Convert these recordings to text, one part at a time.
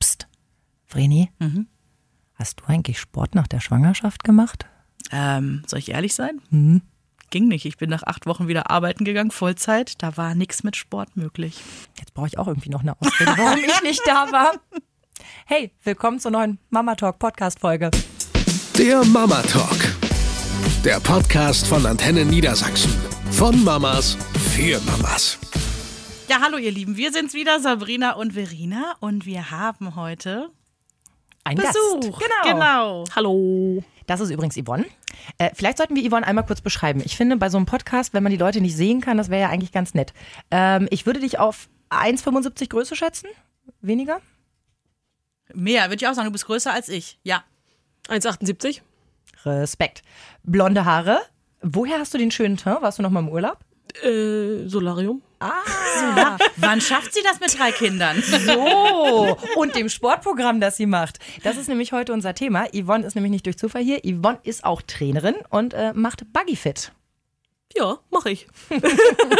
Psst. Vreni, Mhm. hast du eigentlich Sport nach der Schwangerschaft gemacht? Ähm, soll ich ehrlich sein? Mhm. Ging nicht. Ich bin nach acht Wochen wieder arbeiten gegangen, Vollzeit. Da war nichts mit Sport möglich. Jetzt brauche ich auch irgendwie noch eine Ausrede, warum ich nicht da war. Hey, willkommen zur neuen Mama Talk Podcast Folge. Der Mama Talk. Der Podcast von Antenne Niedersachsen. Von Mamas für Mamas. Ja, hallo ihr Lieben. Wir sind's wieder, Sabrina und Verena. Und wir haben heute Ein Besuch. Gast. Genau. genau. Hallo. Das ist übrigens Yvonne. Äh, vielleicht sollten wir Yvonne einmal kurz beschreiben. Ich finde, bei so einem Podcast, wenn man die Leute nicht sehen kann, das wäre ja eigentlich ganz nett. Ähm, ich würde dich auf 1,75 Größe schätzen. Weniger? Mehr, würde ich auch sagen, du bist größer als ich. Ja. 1,78? Respekt. Blonde Haare. Woher hast du den schönen Teint? Warst du noch mal im Urlaub? Äh, Solarium. ja. Wann schafft sie das mit drei Kindern? So, und dem Sportprogramm, das sie macht. Das ist nämlich heute unser Thema. Yvonne ist nämlich nicht durch Zufall hier. Yvonne ist auch Trainerin und äh, macht Buggyfit. Ja, mache ich.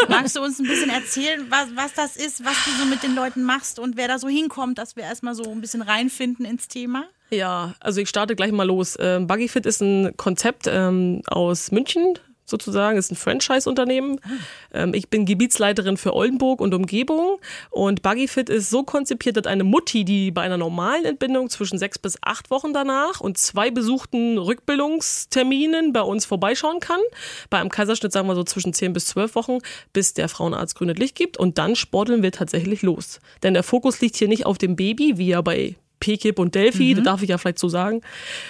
Magst du uns ein bisschen erzählen, was, was das ist, was du so mit den Leuten machst und wer da so hinkommt, dass wir erstmal so ein bisschen reinfinden ins Thema? Ja, also ich starte gleich mal los. Ähm, Buggyfit ist ein Konzept ähm, aus München sozusagen, ist ein Franchise-Unternehmen. Ähm, ich bin Gebietsleiterin für Oldenburg und Umgebung und Buggyfit ist so konzipiert, dass eine Mutti, die bei einer normalen Entbindung zwischen sechs bis acht Wochen danach und zwei besuchten Rückbildungsterminen bei uns vorbeischauen kann. Bei einem Kaiserschnitt sagen wir so zwischen zehn bis zwölf Wochen, bis der Frauenarzt grünes Licht gibt und dann sporteln wir tatsächlich los. Denn der Fokus liegt hier nicht auf dem Baby, wie ja bei PKIP und Delphi, das darf ich ja vielleicht so sagen,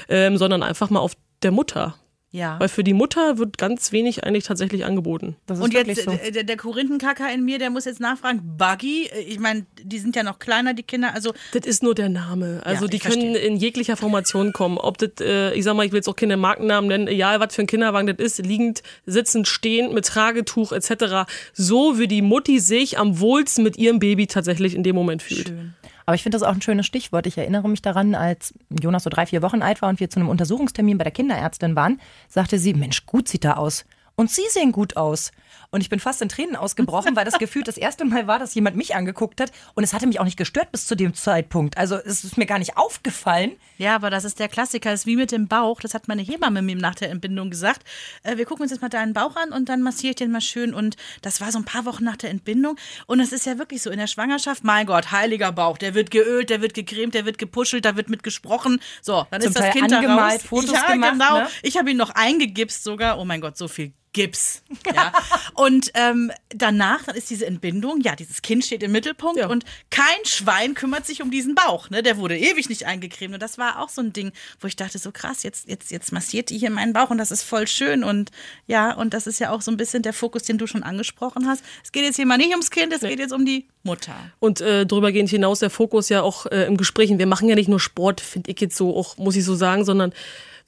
ähm, sondern einfach mal auf der Mutter. Ja. Weil für die Mutter wird ganz wenig eigentlich tatsächlich angeboten. Das ist Und wirklich jetzt, so. äh, der, der Korinthenkacker in mir, der muss jetzt nachfragen, Buggy, äh, ich meine, die sind ja noch kleiner, die Kinder, also Das ist nur der Name. Also Ja, die können verstehe. in jeglicher Formation kommen. Ob das, äh, ich sag mal, ich will jetzt auch keine Markennamen nennen, egal was für ein Kinderwagen das ist, liegend, sitzend, stehend, mit Tragetuch etc. So wie die Mutti sich am wohlsten mit ihrem Baby tatsächlich in dem Moment fühlt. schön. Aber ich finde das auch ein schönes Stichwort. Ich erinnere mich daran, als Jonas so drei, vier Wochen alt war und wir zu einem Untersuchungstermin bei der Kinderärztin waren, sagte sie, Mensch, gut sieht er aus. Und Sie sehen gut aus. Und ich bin fast in Tränen ausgebrochen, weil das Gefühl das erste Mal war, dass jemand mich angeguckt hat. Und es hatte mich auch nicht gestört bis zu dem Zeitpunkt. Also es ist mir gar nicht aufgefallen. Ja, aber das ist der Klassiker, das ist wie mit dem Bauch, das hat meine Hebamme mir nach der Entbindung gesagt. Äh, wir gucken uns jetzt mal deinen Bauch an und dann massiere ich den mal schön und das war so ein paar Wochen nach der Entbindung und es ist ja wirklich so in der Schwangerschaft, mein Gott, heiliger Bauch, der wird geölt, der wird gecremt, der wird gepuschelt, da wird mit gesprochen. So, dann Zum ist das Teil Kind da angemalt, raus. Fotos ja, gemacht, genau. ne? Ich habe ihn noch eingegipst sogar. Oh mein Gott, so viel Gips. Ja. und ähm, danach, dann ist diese Entbindung, ja, dieses Kind steht im Mittelpunkt Ja. und kein Schwein kümmert sich um diesen Bauch. Ne? Der wurde ewig nicht eingecremt. Und das war auch so ein Ding, wo ich dachte, so krass, jetzt, jetzt, jetzt massiert die hier meinen Bauch und das ist voll schön. Und ja, und das ist ja auch so ein bisschen der Fokus, den du schon angesprochen hast. Es geht jetzt hier mal nicht ums Kind, es geht jetzt um die Mutter. Und äh, darüber gehend hinaus der Fokus ja auch äh, im Gesprächen. Wir machen ja nicht nur Sport, finde ich jetzt so, auch muss ich so sagen, sondern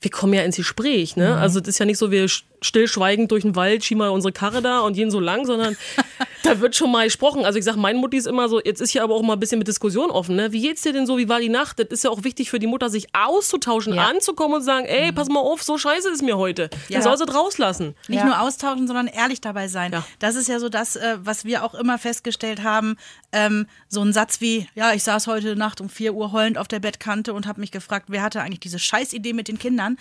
wir kommen ja ins Gespräch. Ne? Also das ist ja nicht so, wir sch- stillschweigend durch den Wald, schieben mal unsere Karre da und gehen so lang, sondern da wird schon mal gesprochen. Also ich sag, meine Mutti ist immer so, jetzt ist hier aber auch mal ein bisschen mit Diskussion offen. Ne? Wie geht's dir denn so, wie war die Nacht? Das ist ja auch wichtig für die Mutter, sich auszutauschen, Ja. anzukommen und zu sagen, ey, pass mal auf, so scheiße ist mir heute. Ja. Dann soll sie rauslassen. Nicht Ja. nur austauschen, sondern ehrlich dabei sein. Ja. Das ist ja so das, äh, was wir auch immer festgestellt haben. Ähm, so ein Satz wie, ja, ich saß heute Nacht um 4 Uhr heulend auf der Bettkante und habe mich gefragt, wer hatte eigentlich diese Scheißidee mit den Kindern.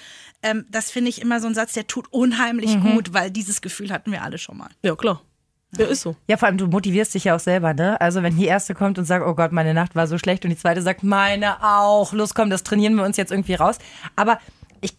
Ähm, das finde ich immer so ein Satz, der tut unheimlich gut, weil dieses Gefühl hatten wir alle schon mal. Ja, klar. Ja, ist so. Ja, vor allem, du motivierst dich ja auch selber, ne? Also, wenn die erste kommt und sagt, oh Gott, meine Nacht war so schlecht und die zweite sagt, meine auch, los komm, das trainieren wir uns jetzt irgendwie raus. Aber ich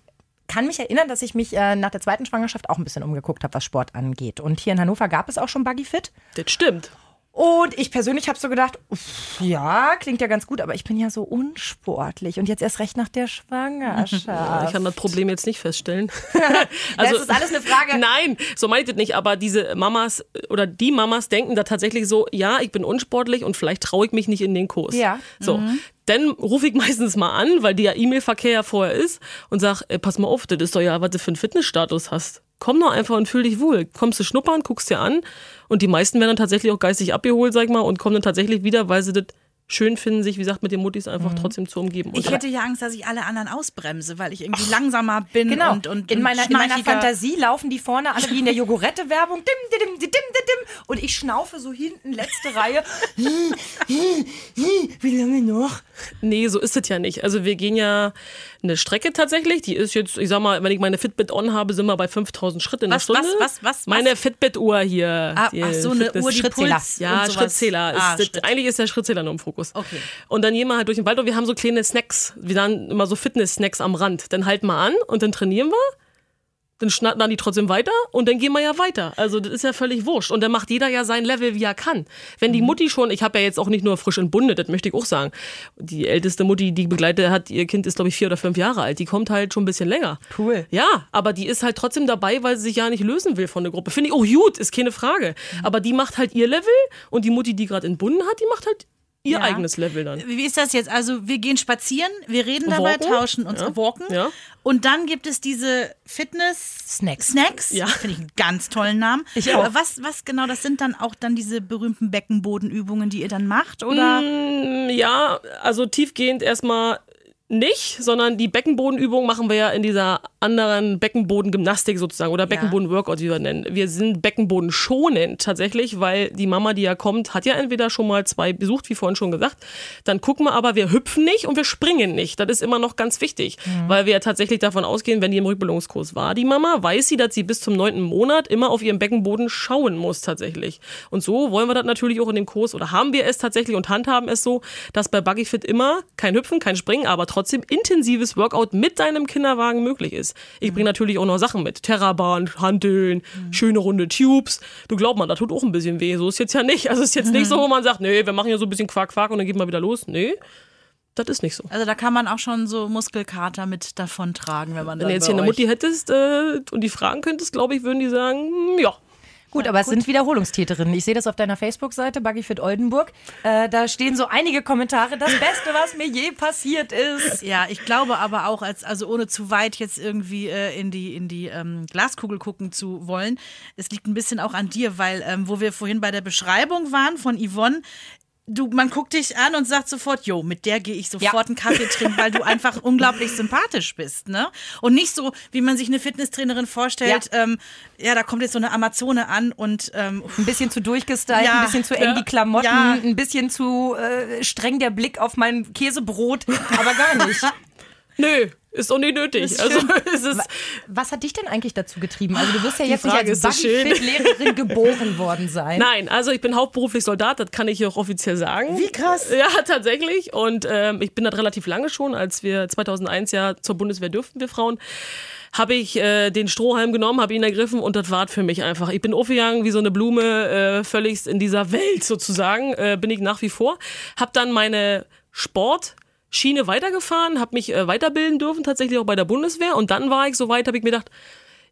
kann mich erinnern, dass ich mich äh, nach der zweiten Schwangerschaft auch ein bisschen umgeguckt habe, was Sport angeht. Und hier in Hannover gab es auch schon Buggyfit. Das stimmt. Und ich persönlich habe so gedacht, uff, ja, klingt ja ganz gut, aber ich bin ja so unsportlich und jetzt erst recht nach der Schwangerschaft. Ich kann das Problem jetzt nicht feststellen. das ist alles eine Frage. Nein, so ich das nicht. Aber diese Mamas oder die Mamas denken da tatsächlich so, ja, ich bin unsportlich und vielleicht traue ich mich nicht in den Kurs. Ja. So. Dann rufe ich meistens mal an, weil der E-Mail-Verkehr ja vorher ist und sag, ey, pass mal auf, das ist doch ja, was du für einen Fitnessstatus hast. Komm doch einfach und fühl dich wohl. Kommst du schnuppern, guckst dir an und die meisten werden dann tatsächlich auch geistig abgeholt, sag ich mal, und kommen dann tatsächlich wieder, weil sie das schön finden, sich, wie gesagt, mit den Muttis einfach trotzdem zu umgeben. Und Ich hätte ja Angst, dass ich alle anderen ausbremse, weil ich irgendwie langsamer bin Genau. und, und in, meiner, in meiner. Fantasie laufen die vorne alle wie in der Jogurette-Werbung. Dim, dim, dim, dim, dim, dim. Und ich schnaufe so hinten, letzte Reihe. Wie lange noch? Nee, so ist es ja nicht. Also wir gehen ja eine Strecke tatsächlich. Die ist jetzt, ich sag mal, wenn ich meine Fitbit on habe, sind wir bei 5000 Schritt in der Stunde. was, was, was? Meine Fitbit-Uhr hier. Ah, ach so, eine Fitness- Uhr, die Schrittzähler. Puls Ja. Schrittzähler. Ah, ist, Schritt. eigentlich ist der Schrittzähler nur im Fokus. Okay. Und dann gehen wir halt durch den Wald und wir haben so kleine Snacks. Wir dann immer so Fitness-Snacks am Rand. Dann halten wir an und dann trainieren wir. Dann schnattern dann die trotzdem weiter und dann gehen wir ja weiter. Also das ist ja völlig wurscht. Und dann macht jeder ja sein Level, wie er kann. Wenn die Mhm. Mutti schon, ich habe ja jetzt auch nicht nur frisch entbundet, das möchte ich auch sagen. Die älteste Mutti, die ich begleite, hat, ihr Kind ist, glaube ich, vier oder fünf Jahre alt. Die kommt halt schon ein bisschen länger. Cool. Ja, aber die ist halt trotzdem dabei, weil sie sich ja nicht lösen will von der Gruppe. Finde ich auch gut, ist keine Frage. Mhm. Aber die macht halt ihr Level und die Mutti, die gerade entbunden hat, die macht halt ihr Ja. eigenes Level dann. Wie ist das jetzt? Also wir gehen spazieren, wir reden dabei, Walken. tauschen uns, Ja. walken. Ja. Und dann gibt es diese Fitness Snacks. Snacks. Ja. Finde ich einen ganz tollen Namen. Ich auch. Aber Was, was genau, das sind dann auch dann diese berühmten Beckenbodenübungen, die ihr dann macht? Oder? Mm, Ja, also tiefgehend erstmal nicht, sondern die Beckenbodenübung machen wir ja in dieser anderen Beckenbodengymnastik sozusagen oder Beckenboden-Workout, wie wir nennen. Wir sind Beckenboden schonend tatsächlich, weil die Mama, die ja kommt, hat ja entweder schon mal zwei besucht, wie vorhin schon gesagt. Dann gucken wir aber, wir hüpfen nicht und wir springen nicht. Das ist immer noch ganz wichtig, weil wir ja tatsächlich davon ausgehen, wenn die im Rückbildungskurs war, die Mama, weiß sie, dass sie bis zum neunten Monat immer auf ihren Beckenboden schauen muss tatsächlich. Und so wollen wir das natürlich auch in dem Kurs oder haben wir es tatsächlich und handhaben es so, dass bei Buggyfit immer kein Hüpfen, kein Springen, aber trotzdem intensives Workout mit deinem Kinderwagen möglich ist. Ich bringe natürlich auch noch Sachen mit. Terrabahn, Hanteln, schöne runde Tubes. Du glaub mal, das tut auch ein bisschen weh. So ist jetzt ja nicht. Also es ist jetzt nicht so, wo man sagt, nee, wir machen ja so ein bisschen Quark, Quark und dann geht mal wieder los. Nee, das ist nicht so. Also da kann man auch schon so Muskelkater mit davontragen, wenn man Wenn du jetzt hier eine Mutti hättest äh, und die fragen könntest, glaube ich, würden die sagen, hm, ja. Gut, aber es sind Wiederholungstäterinnen. Ich sehe das auf deiner Facebook-Seite, Buggyfit Oldenburg. Äh, da stehen so einige Kommentare. Das Beste, was mir je passiert ist. Ja, ich glaube aber auch, als, also ohne zu weit jetzt irgendwie äh, in die, in die ähm, Glaskugel gucken zu wollen, es liegt ein bisschen auch an dir, weil ähm, wo wir vorhin bei der Beschreibung waren von Yvonne, du, man guckt dich an und sagt sofort, jo, mit der gehe ich sofort Ja. einen Kaffee trinken, weil du einfach unglaublich sympathisch bist, ne? Und nicht so, wie man sich eine Fitnesstrainerin vorstellt, ja, ähm, ja da kommt jetzt so eine Amazone an und ähm, Ein bisschen zu durchgestylt, Ja, ein bisschen zu eng die Klamotten, ein bisschen zu äh, streng der Blick auf mein Käsebrot, aber gar nicht. Nö, ist doch nicht nötig. Ist Also es ist, Was hat dich denn eigentlich dazu getrieben? Also du wirst ja jetzt Frage nicht als so. Buggyfit-Lehrerin geboren worden sein. Nein, also ich bin hauptberuflich Soldat, das kann ich hier auch offiziell sagen. Wie krass. Ja, tatsächlich. Und ähm, ich bin das relativ lange schon, als wir 2001 ja zur Bundeswehr dürften, wir Frauen habe ich äh, den Strohhalm genommen, habe ihn ergriffen und das war für mich einfach. Ich bin aufgegangen wie so eine Blume, äh, völligst in dieser Welt sozusagen, äh, bin ich nach wie vor. Habe dann meine Sportschiene weitergefahren, habe mich äh, weiterbilden dürfen, tatsächlich auch bei der Bundeswehr. Und dann war ich so weit, habe ich mir gedacht,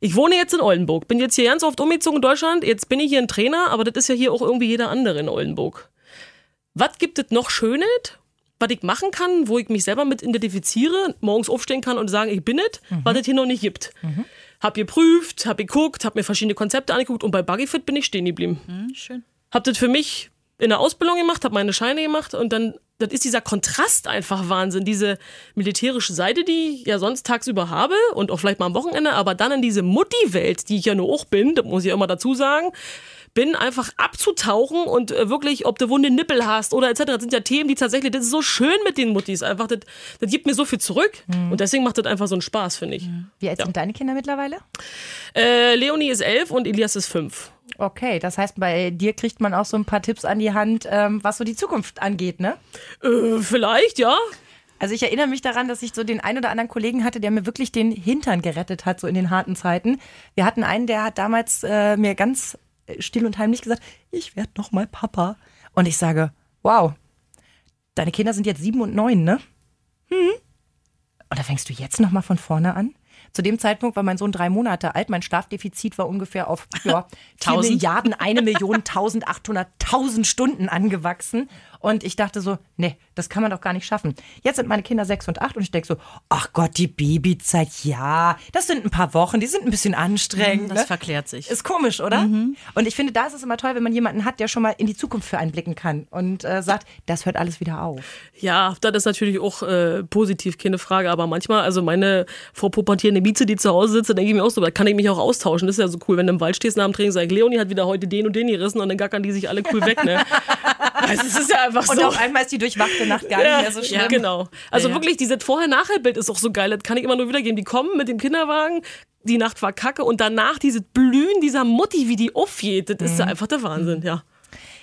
ich wohne jetzt in Oldenburg, bin jetzt hier ganz oft umgezogen in Deutschland, jetzt bin ich hier ein Trainer, aber das ist ja hier auch irgendwie jeder andere in Oldenburg. Was gibt es noch Schönes, was ich machen kann, wo ich mich selber mit identifiziere, morgens aufstehen kann und sagen, ich bin es, was es hier noch nicht gibt. Hab geprüft, hab geguckt, hab mir verschiedene Konzepte angeguckt und bei Buggyfit bin ich stehen geblieben. hm, schön. Hab das für mich in der Ausbildung gemacht, hab meine Scheine gemacht und dann, das ist dieser Kontrast einfach Wahnsinn. Diese militärische Seite, die ich ja sonst tagsüber habe und auch vielleicht mal am Wochenende, aber dann in diese Mutti-Welt, die ich ja nur auch bin, das muss ich ja immer dazu sagen, bin einfach abzutauchen und äh, wirklich, ob du wunde Nippel hast oder etc. Das sind ja Themen, die tatsächlich, das ist so schön mit den Muttis einfach, das, das gibt mir so viel zurück und deswegen macht das einfach so einen Spaß, finde ich. Wie alt sind deine Kinder mittlerweile? Äh, Leonie ist elf und Elias ist fünf. Okay, das heißt, bei dir kriegt man auch so ein paar Tipps an die Hand, ähm, was so die Zukunft angeht, ne? Äh, vielleicht, ja. Also ich erinnere mich daran, dass ich so den ein oder anderen Kollegen hatte, der mir wirklich den Hintern gerettet hat, so in den harten Zeiten. Wir hatten einen, der hat damals äh, mir ganz still und heimlich gesagt, ich werde noch mal Papa. Und ich sage, wow, deine Kinder sind jetzt sieben und neun, ne? Hm. Und da fängst du jetzt noch mal von vorne an? Zu dem Zeitpunkt war mein Sohn drei Monate alt. Mein Schlafdefizit war ungefähr auf ja, 4 Tausend. Milliarden, eine Million, 1800, 1000 Stunden angewachsen. Und ich dachte so, nee, das kann man doch gar nicht schaffen. Jetzt sind meine Kinder sechs und acht und ich denke so, ach Gott, die Babyzeit, ja, das sind ein paar Wochen, die sind ein bisschen anstrengend. Das ne? verklärt sich. Ist komisch, oder? Und ich finde, da ist es immer toll, wenn man jemanden hat, der schon mal in die Zukunft für einen blicken kann und äh, sagt, das hört alles wieder auf. Ja, das ist natürlich auch äh, positiv, keine Frage. Aber manchmal, also meine vorpubertierende Mieze, die zu Hause sitzt, denke ich mir auch so, da kann ich mich auch austauschen. Das ist ja so cool, wenn du im Wald stehst nach dem Training, sagst, Leonie hat wieder heute den und den gerissen und dann gackern die sich alle cool weg, ne? also, es ist ja einfach Und so. auf einmal ist die durchwachte Nacht gar nicht mehr so schlimm. Ja, genau. Also Ja, ja. wirklich, dieses Vorher-Nachher-Bild ist auch so geil. Das kann ich immer nur wiedergeben. Die kommen mit dem Kinderwagen, die Nacht war kacke und danach dieses Blühen dieser Mutti, wie die aufgeht, das Mhm. ist ja einfach der Wahnsinn, ja.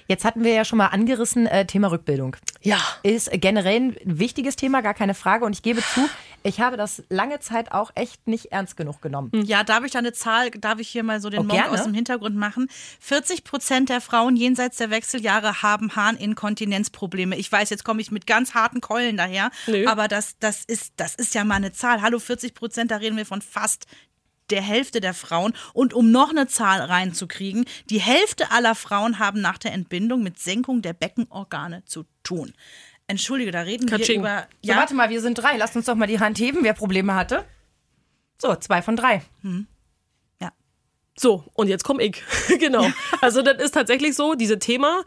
Jetzt hatten wir ja schon mal angerissen, äh, Thema Rückbildung. Ja. Ist generell ein wichtiges Thema, gar keine Frage. Und ich gebe zu, ich habe das lange Zeit auch echt nicht ernst genug genommen. Ja, darf ich da eine Zahl, darf ich hier mal so den Oh, Monk gerne. aus dem Hintergrund machen? 40 Prozent der Frauen jenseits der Wechseljahre haben Harninkontinenzprobleme. Ich weiß, jetzt komme ich mit ganz harten Keulen daher, Nö. aber das, das, ist, das ist ja mal eine Zahl. Hallo, 40 Prozent, da reden wir von fast der Hälfte der Frauen. Und um noch eine Zahl reinzukriegen, die Hälfte aller Frauen haben nach der Entbindung mit Senkung der Beckenorgane zu tun. Entschuldige, da reden Katsching. wir über. So, warte mal, wir sind drei. Lasst uns doch mal die Hand heben, wer Probleme hatte. So, zwei von drei. ja. So, und jetzt komme ich. genau. Also das ist tatsächlich so, diese Thema.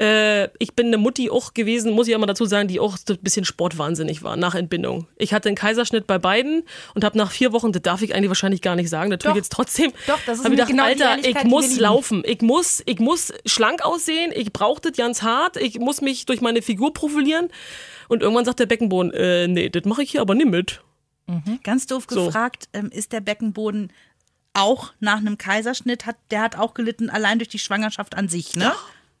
Äh, ich bin eine Mutti auch gewesen, muss ich auch mal dazu sagen, die auch so ein bisschen sportwahnsinnig war nach Entbindung. Ich hatte einen Kaiserschnitt bei beiden und habe nach vier Wochen, das darf ich eigentlich wahrscheinlich gar nicht sagen, natürlich jetzt trotzdem. Doch, das ist hab ich gedacht, genau Alter, ich muss laufen, ich muss, ich muss schlank aussehen, ich brauche das ganz hart, ich muss mich durch meine Figur profilieren. Und irgendwann sagt der Beckenboden, äh, nee, das mache ich hier aber nicht mit. Ganz doof So. gefragt, ähm, ist der Beckenboden auch nach einem Kaiserschnitt, hat, der hat auch gelitten, allein durch die Schwangerschaft an sich, ne? Ja.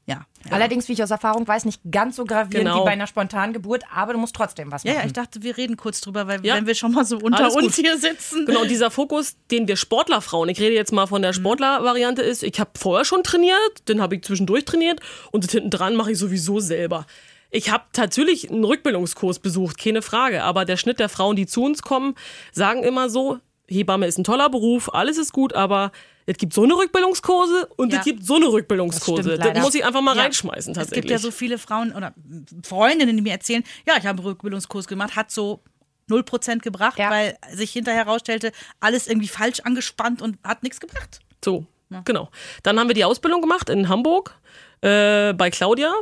Ja, Allerdings, wie ich aus Erfahrung weiß, nicht ganz so gravierend Genau. wie bei einer spontanen Geburt, aber du musst trotzdem was ja, machen. ja, ich dachte, wir reden kurz drüber, weil Ja. wenn wir schon mal so unter Alles uns gut. hier sitzen. Genau, und dieser Fokus, den wir Sportlerfrauen, ich rede jetzt mal von der Sportler-Variante ist, ich habe vorher schon trainiert, den habe ich zwischendurch trainiert und das hinten dran mache ich sowieso selber. Ich habe natürlich einen Rückbildungskurs besucht, keine Frage, aber der Schnitt der Frauen, die zu uns kommen, sagen immer so, Hebamme ist ein toller Beruf, alles ist gut, aber es gibt so eine Rückbildungskurse und Ja. es gibt so eine Rückbildungskurse. Das Das, stimmt muss ich einfach mal Ja. reinschmeißen Es tatsächlich. gibt ja so viele Frauen oder Freundinnen, die mir erzählen, ja, ich habe einen Rückbildungskurs gemacht, hat so 0% gebracht, Ja. weil sich hinterher herausstellte, alles irgendwie falsch angespannt und hat nichts gebracht. So, genau. Dann haben wir die Ausbildung gemacht in Hamburg äh, bei Claudia.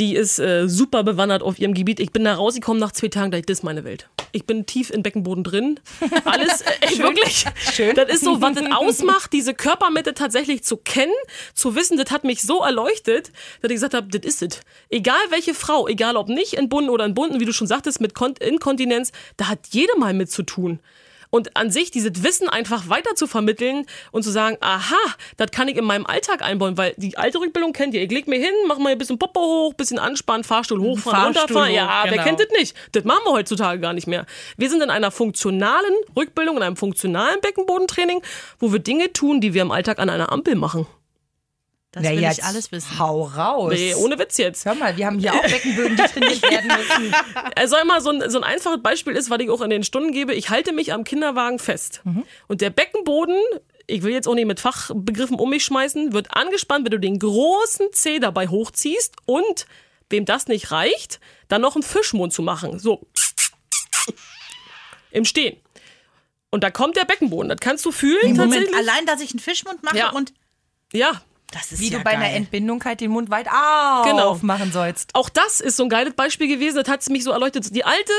Die ist äh, super bewandert auf ihrem Gebiet. Ich bin da rausgekommen nach zwei Tagen, da das ist meine Welt. Ich bin tief in Beckenboden drin. Alles, äh, wirklich. Schön. Das ist so, was das ausmacht, diese Körpermitte tatsächlich zu kennen, zu wissen, das hat mich so erleuchtet, dass ich gesagt habe, das ist es. Egal welche Frau, egal ob nicht entbunden oder entbunden, wie du schon sagtest, mit Kon Inkontinenz, da hat jede mal mit zu tun. Und an sich dieses Wissen einfach weiter zu vermitteln und zu sagen, aha, das kann ich in meinem Alltag einbauen, weil die alte Rückbildung kennt ihr. Ich leg mir hin, mach mal ein bisschen Popo hoch, bisschen anspannen, Fahrstuhl hochfahren, Fahrstuhl runterfahren. hoch, ja, wer genau. kennt das nicht? Das machen wir heutzutage gar nicht mehr. Wir sind in einer funktionalen Rückbildung, in einem funktionalen Beckenbodentraining, wo wir Dinge tun, die wir im Alltag an einer Ampel machen. Das Na, will jetzt ich alles wissen. Hau raus. Nee, ohne Witz jetzt. Hör mal, wir haben hier auch Beckenböden, die trainiert werden müssen. Also einmal so ein, so ein einfaches Beispiel ist, was ich auch in den Stunden gebe. Ich halte mich am Kinderwagen fest. Und der Beckenboden, ich will jetzt auch nicht mit Fachbegriffen um mich schmeißen, wird angespannt, wenn du den großen Zeh dabei hochziehst und wem das nicht reicht, dann noch einen Fischmund zu machen. So. Im Stehen. Und da kommt der Beckenboden. Das kannst du fühlen Moment, tatsächlich. allein, dass ich einen Fischmund mache Ja. und Ja, das ist Wie ja du bei geil. einer Entbindung halt den Mund weit Genau. aufmachen sollst. auch das ist so ein geiles Beispiel gewesen, das hat mich so erleuchtet. Die alte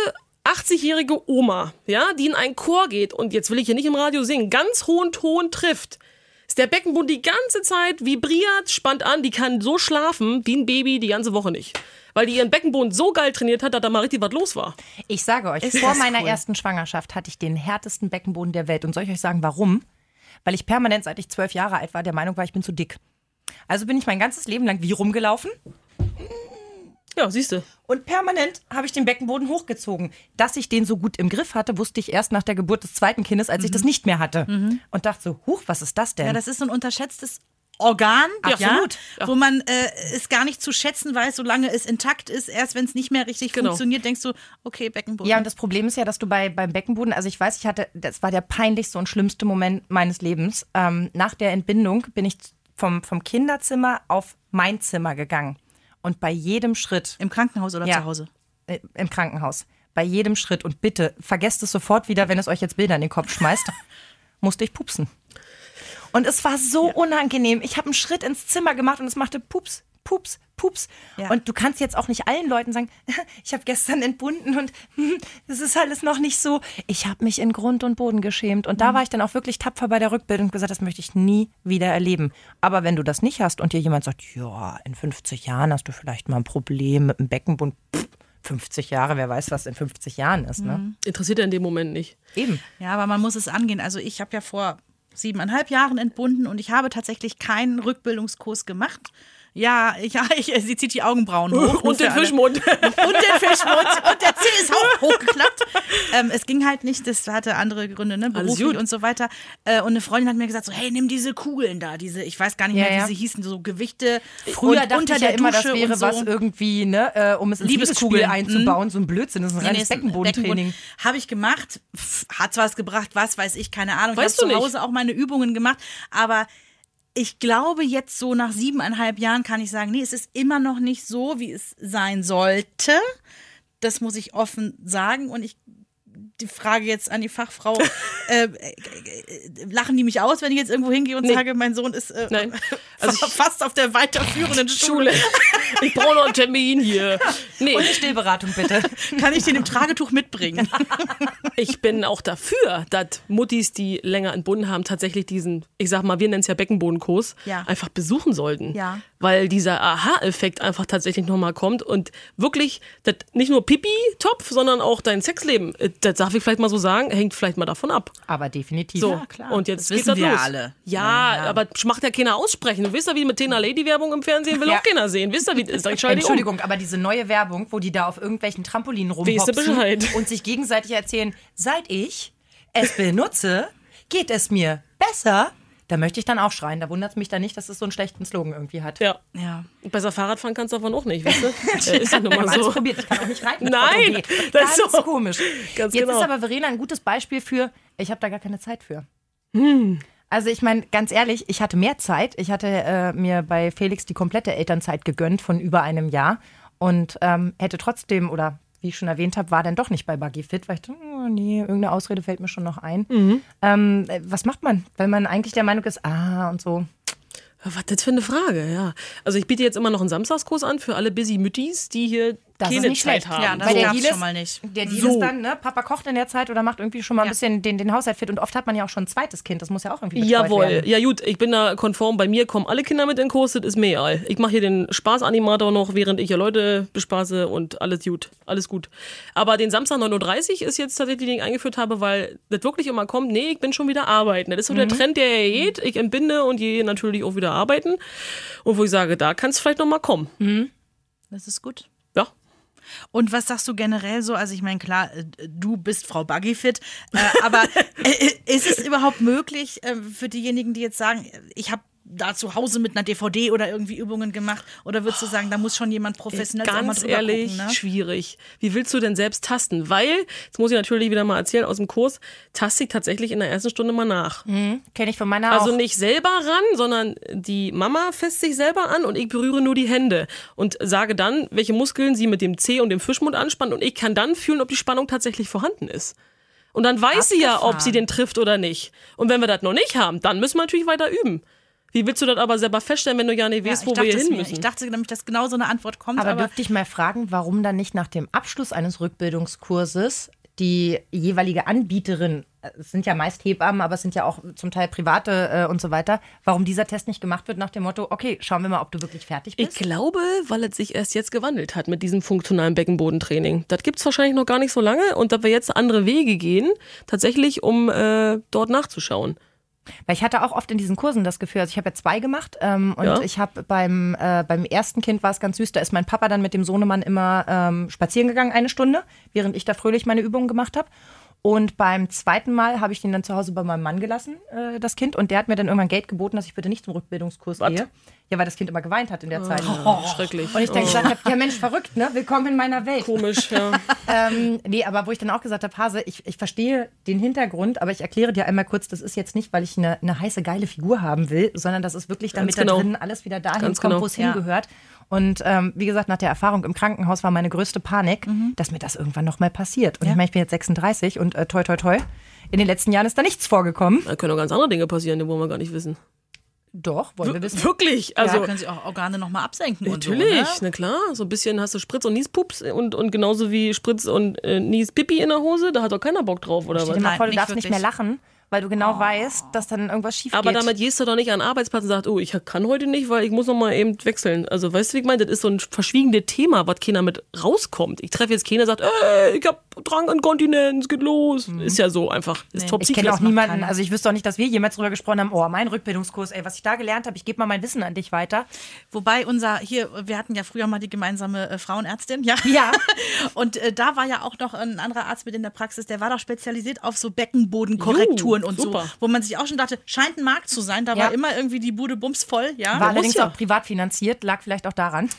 80-jährige Oma, ja, die in einen Chor geht und jetzt will ich hier nicht im Radio singen, ganz hohen Ton trifft. Ist der Beckenboden die ganze Zeit vibriert, spannt an, die kann so schlafen wie ein Baby die ganze Woche nicht. Weil die ihren Beckenboden so geil trainiert hat, dass da mal richtig was los war. Ich sage euch, Ist vor meiner cool. ersten Schwangerschaft hatte ich den härtesten Beckenboden der Welt. Und soll ich euch sagen, warum? Weil ich permanent, seit ich zwölf Jahre alt war, der Meinung war, ich bin zu dick. Also bin ich mein ganzes Leben lang wie rumgelaufen Ja, siehst du. und permanent habe ich den Beckenboden hochgezogen. Dass ich den so gut im Griff hatte, wusste ich erst nach der Geburt des zweiten Kindes, als ich das nicht mehr hatte. Und dachte so, huch, was ist das denn? Ja, das ist so ein unterschätztes Organ, absolut. Ja. wo man äh, es gar nicht zu schätzen weiß, solange es intakt ist. Erst wenn es nicht mehr richtig Genau. funktioniert, denkst du, okay, Beckenboden. Ja, und das Problem ist ja, dass du bei, beim Beckenboden, also ich weiß, ich hatte, das war der peinlichste und schlimmste Moment meines Lebens. Ähm, nach der Entbindung bin ich vom, vom Kinderzimmer auf mein Zimmer gegangen. Und bei jedem Schritt Im Krankenhaus oder Ja. zu Hause? äh, im Krankenhaus, bei jedem Schritt und bitte vergesst es sofort wieder, wenn es euch jetzt Bilder in den Kopf schmeißt, musste ich pupsen. Und es war so unangenehm. Ich habe einen Schritt ins Zimmer gemacht und es machte Pups, Pups, Pups. Ja. Und du kannst jetzt auch nicht allen Leuten sagen, ich habe gestern entbunden und es ist alles noch nicht so. Ich habe mich in Grund und Boden geschämt. Und da war ich dann auch wirklich tapfer bei der Rückbildung und gesagt, das möchte ich nie wieder erleben. Aber wenn du das nicht hast und dir jemand sagt, ja, in 50 Jahren hast du vielleicht mal ein Problem mit dem Beckenbund, pff, 50 Jahre, wer weiß, was in 50 Jahren ist, ne? Interessiert er in dem Moment nicht. Eben. Ja, aber man muss es angehen. Also ich habe ja vor siebeneinhalb Jahren entbunden und ich habe tatsächlich keinen Rückbildungskurs gemacht. Ja, ja, ich, sie zieht die Augenbrauen hoch. Und den alle. Fischmund. Und den Fischmund. Und der Zeh ist auch hochgeklappt. Ähm, es ging halt nicht, das hatte andere Gründe, ne? Beruflich und so weiter. Äh, und eine Freundin hat mir gesagt, so, hey, nimm diese Kugeln da, diese, ich weiß gar nicht Ja, mehr, ja. wie sie hießen, so Gewichte. Früher und dachte unter ich ja der immer, das Dusche wäre und so. was irgendwie, ne, äh, um es ins Liebeskugeln. einzubauen, so ein Blödsinn. Das ist ein Nee, nee, reines ein Beckenbodentraining. Habe ich gemacht, Pff, hat zwar was gebracht, was weiß ich, keine Ahnung. Weißt ich habe zu. Hause auch meine Übungen gemacht, aber ich glaube, jetzt so nach siebeneinhalb Jahren kann ich sagen, nee, es ist immer noch nicht so, wie es sein sollte. Das muss ich offen sagen. Und ich die Frage jetzt an die Fachfrau, äh, äh, äh, lachen die mich aus, wenn ich jetzt irgendwo hingehe und Nee. sage, mein Sohn ist äh, Nein. Also fast auf der weiterführenden Schule. Ich brauche noch einen Termin hier. Nee, Und eine Stillberatung bitte. Kann ich den im Tragetuch mitbringen? ich bin auch dafür, dass Muttis, die länger entbunden haben, tatsächlich diesen, ich sag mal, wir nennen es ja Beckenbodenkurs, Ja. einfach besuchen sollten. Ja. Weil dieser Aha-Effekt einfach tatsächlich nochmal kommt und wirklich, das nicht nur Pipi-Topf, sondern auch dein Sexleben, äh, das darf ich vielleicht mal so sagen, hängt vielleicht mal davon ab. Aber definitiv. So, Ja, klar. und jetzt Das wissen wir los. alle. Ja, Ja, aber macht ja keiner aussprechen. Du wisst ja, wie mit Tena Lady-Werbung im Fernsehen will Ja. auch keiner sehen. Wisst ihr, wie das ist? Um. Entschuldigung, aber diese neue Werbung, wo die da auf irgendwelchen Trampolinen Weißt rumhopsen und sich gegenseitig erzählen, seit ich es benutze, geht es mir besser. Da möchte ich dann auch schreien. Da wundert es mich dann nicht, dass es so einen schlechten Slogan irgendwie hat. Ja. Ja. Und besser Fahrradfahren kannst du davon auch nicht, weißt du? Ist ja nun Ich mal so. probiert. Ich kann auch nicht reiten. Nein, das Ganz ist so. komisch. Ganz Jetzt genau. ist aber Verena ein gutes Beispiel für, ich habe da gar keine Zeit für. Hm. Also ich meine, ganz ehrlich, ich hatte mehr Zeit. Ich hatte äh, mir bei Felix die komplette Elternzeit gegönnt von über einem Jahr und ähm, hätte trotzdem, oder wie ich schon erwähnt habe, war dann doch nicht bei Buggy Fit, weil ich dachte, oh, nee, irgendeine Ausrede fällt mir schon noch ein. Mhm. Ähm, äh, was macht man, wenn man eigentlich der Meinung ist, ah und so. Was das für eine Frage, ja. Also ich biete jetzt immer noch einen Samstagskurs an für alle busy Müttis, die hier Das ist keine nicht Zeit schlecht. haben. Ja, das Weil der Deal ist- schon mal nicht. Der Deal So. ist dann, ne, Papa kocht in der Zeit oder macht irgendwie schon mal ein Ja. bisschen den, den Haushalt fit und oft hat man ja auch schon ein zweites Kind, das muss ja auch irgendwie betreut Jawohl, werden. ja gut, ich bin da konform. Bei mir kommen alle Kinder mit in Kurs, das ist mir egal. Ich mache hier den Spaßanimator noch, während ich ja Leute bespaße und alles gut, alles gut. Aber den Samstag 9.30 Uhr ist jetzt tatsächlich, den ich eingeführt habe, weil das wirklich immer kommt, nee, ich bin schon wieder arbeiten. Das ist so der Trend, der ja geht. Ich entbinde und gehe natürlich auch wieder arbeiten. Und wo ich sage, da kannst du vielleicht noch mal kommen. Das ist gut. Und was sagst du generell so? Also ich meine, klar, äh, du bist Frau Buggyfit, äh, aber äh, ist es überhaupt möglich äh, für diejenigen, die jetzt sagen, ich habe da zu Hause mit einer DVD oder irgendwie Übungen gemacht? Oder würdest du sagen, da muss schon jemand professionell mal Ganz ehrlich, gucken, ne? schwierig. Wie willst du denn selbst tasten? Weil, jetzt muss ich natürlich wieder mal erzählen aus dem Kurs, taste ich tatsächlich in der ersten Stunde mal nach. Kenne ich von meiner Also auch. nicht selber ran, sondern die Mama fasst sich selber an und ich berühre nur die Hände und sage dann, welche Muskeln sie mit dem Zeh und dem Fischmund anspannt und ich kann dann fühlen, ob die Spannung tatsächlich vorhanden ist. Und dann weiß sie ja, ob Abgefahren. sie den trifft oder nicht. Und wenn wir das noch nicht haben, dann müssen wir natürlich weiter üben. Wie willst du das aber selber feststellen, wenn du ja nicht Ja, weißt, ich, wo wir hin mir. müssen? ich dachte nämlich, dass genau so eine Antwort kommt. Aber, Aber, dürfte ich mal fragen, warum dann nicht nach dem Abschluss eines Rückbildungskurses die jeweilige Anbieterin, äh, es sind ja meist Hebammen, aber es sind ja auch zum Teil private äh, und so weiter, warum dieser Test nicht gemacht wird nach dem Motto, okay, schauen wir mal, ob du wirklich fertig Ich bist? glaube, weil es sich erst jetzt gewandelt hat mit diesem funktionalen Beckenbodentraining. Das gibt es wahrscheinlich noch gar nicht so lange und dass wir jetzt andere Wege gehen, tatsächlich, um äh, dort nachzuschauen. Weil ich hatte auch oft in diesen Kursen das Gefühl, also ich habe ja zwei gemacht ähm, und Ja. ich habe beim, äh, beim ersten Kind war es ganz süß, da ist mein Papa dann mit dem Sohnemann immer ähm, spazieren gegangen, eine Stunde, während ich da fröhlich meine Übungen gemacht habe. Und beim zweiten Mal habe ich den dann zu Hause bei meinem Mann gelassen, äh, das Kind, und der hat mir dann irgendwann Geld geboten, dass ich bitte nicht zum Rückbildungskurs Was? gehe. Ja, weil das Kind immer geweint hat in der Zeit. Schrecklich. Und ich dann gesagt habe, ja Mensch, verrückt, ne? Willkommen in meiner Welt. Komisch, ja. Ähm, nee, aber wo ich dann auch gesagt habe, Hase, ich, ich verstehe den Hintergrund, aber ich erkläre dir einmal kurz, das ist jetzt nicht, weil ich eine, eine heiße, geile Figur haben will, sondern das ist wirklich, damit genau. da drin alles wieder dahin Ganz kommt, genau. wo es Ja. hingehört. Und ähm, wie gesagt, nach der Erfahrung im Krankenhaus war meine größte Panik, dass mir das irgendwann nochmal passiert. Und Ja. ich meine, ich bin jetzt 36 und äh, toi, toi, toi. In den letzten Jahren ist da nichts vorgekommen. Da können auch ganz andere Dinge passieren, die wollen wir gar nicht wissen. Doch, wollen wir wissen. Wirklich? Da Also, können sie auch Organe nochmal absenken natürlich, und so. Ne? na klar. So ein bisschen hast du Spritz- und Niespups und, und genauso wie Spritz- und äh, Niespipi in der Hose, da hat doch keiner Bock drauf, oder Stell was? dir mal Nein, vor, du nicht darfst nicht wirklich. mehr lachen, weil du genau weißt, dass dann irgendwas schief Aber geht. damit gehst du doch nicht an den Arbeitsplatz und sagst, oh, ich kann heute nicht, weil ich muss noch mal eben wechseln. Also weißt du, wie ich meine? Das ist so ein verschwiegenes Thema, was keiner mit rauskommt. Ich treffe jetzt keiner, sagt, ey, ich hab Drang an Kontinenz, geht los. Ist ja so einfach. Ist top ich kenne auch niemanden, also ich wüsste auch nicht, dass wir jemals drüber gesprochen haben, oh, mein Rückbildungskurs, ey, was ich da gelernt habe, ich gebe mal mein Wissen an dich weiter. Wobei unser, hier, wir hatten ja früher mal die gemeinsame äh, Frauenärztin, ja. Ja. Und äh, da war ja auch noch ein anderer Arzt mit in der Praxis, der war doch spezialisiert auf so Beckenbodenkorrekturen Juhu, und super. so, wo man sich auch schon dachte, scheint ein Markt zu sein, da Ja. war immer irgendwie die Bude bumsvoll, ja. War allerdings ja. auch privat finanziert, lag vielleicht auch daran.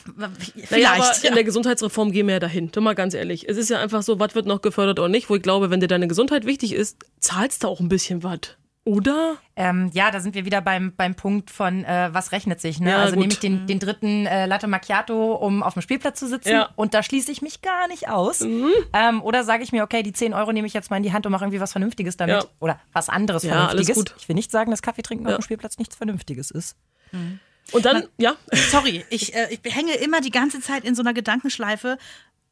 Vielleicht, Naja, aber ja. in der Gesundheitsreform gehen wir ja dahin. Tu mal ganz ehrlich. Es ist ja einfach so, was wird noch gefördert oder nicht, wo ich glaube, wenn dir deine Gesundheit wichtig ist, zahlst du auch ein bisschen was. Oder? Ähm, ja, da sind wir wieder beim, beim Punkt von, äh, was rechnet sich. Ne? Ja, also gut. nehme ich den, den dritten äh, Latte Macchiato, um auf dem Spielplatz zu sitzen Ja. und da schließe ich mich gar nicht aus. Ähm, oder sage ich mir, okay, die 10 Euro nehme ich jetzt mal in die Hand und mache irgendwie was Vernünftiges damit. Ja. Oder was anderes Ja, alles Vernünftiges. gut. Ich will nicht sagen, dass Kaffee trinken auf dem Spielplatz nichts Vernünftiges ist. Und dann, ja. Sorry, ich, äh, ich hänge immer die ganze Zeit in so einer Gedankenschleife.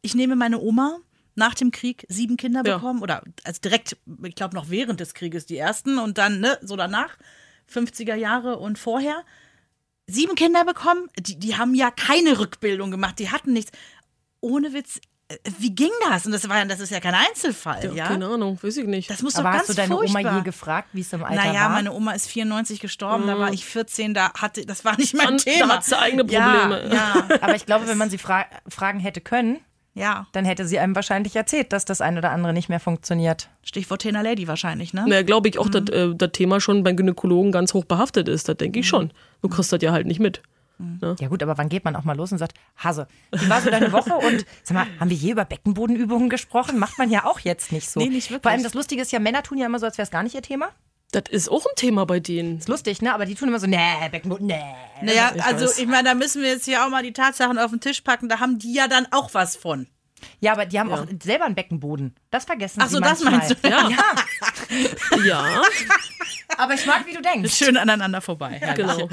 Ich nehme meine Oma nach dem Krieg sieben Kinder Ja. bekommen oder also direkt, ich glaube noch während des Krieges die ersten und dann ne, so danach 50er Jahre und vorher sieben Kinder bekommen. Die, die haben ja keine Rückbildung gemacht, die hatten nichts. Ohne Witz, äh, wie ging das? Und das war ja, das ist ja kein Einzelfall, ja. Keine Ahnung, weiß ich nicht. Das muss Aber doch hast ganz du deine furchtbar. Oma je gefragt, wie es im Alter naja, war? meine Oma ist 94 gestorben, da war ich 14, da hatte, das war nicht mein An- da Thema. hat sie eigene Probleme. Ja, ja, Aber ich glaube, wenn man sie fra fragen hätte können, ja. dann hätte sie einem wahrscheinlich erzählt, dass das ein oder andere nicht mehr funktioniert. Stichwort Tena Lady wahrscheinlich, ne? Na, glaube ich auch, Mhm. dass äh, das Thema schon beim Gynäkologen ganz hoch behaftet ist. Das denke ich schon. Du kriegst das ja halt nicht mit. Ja gut, aber wann geht man auch mal los und sagt, Hase, wie war so deine Woche? Und sag mal, haben wir je über Beckenbodenübungen gesprochen? Macht man ja auch jetzt nicht so. Nee, nicht wirklich. Vor allem das Lustige ist ja, Männer tun ja immer so, als wäre es gar nicht ihr Thema. Das ist auch ein Thema bei denen. Ist lustig, ne? Aber die tun immer so, nee, Beckenboden, nee. Naja, Ich also weiß. ich meine, da müssen wir jetzt hier auch mal die Tatsachen auf den Tisch packen, da haben die ja dann auch was von. Ja, aber die haben auch selber einen Beckenboden. Das vergessen Ach sie so, das manchmal. meinst du? Ja. Ja, Ja, aber ich mag, wie du denkst. Schön aneinander vorbei. herrlich. genau.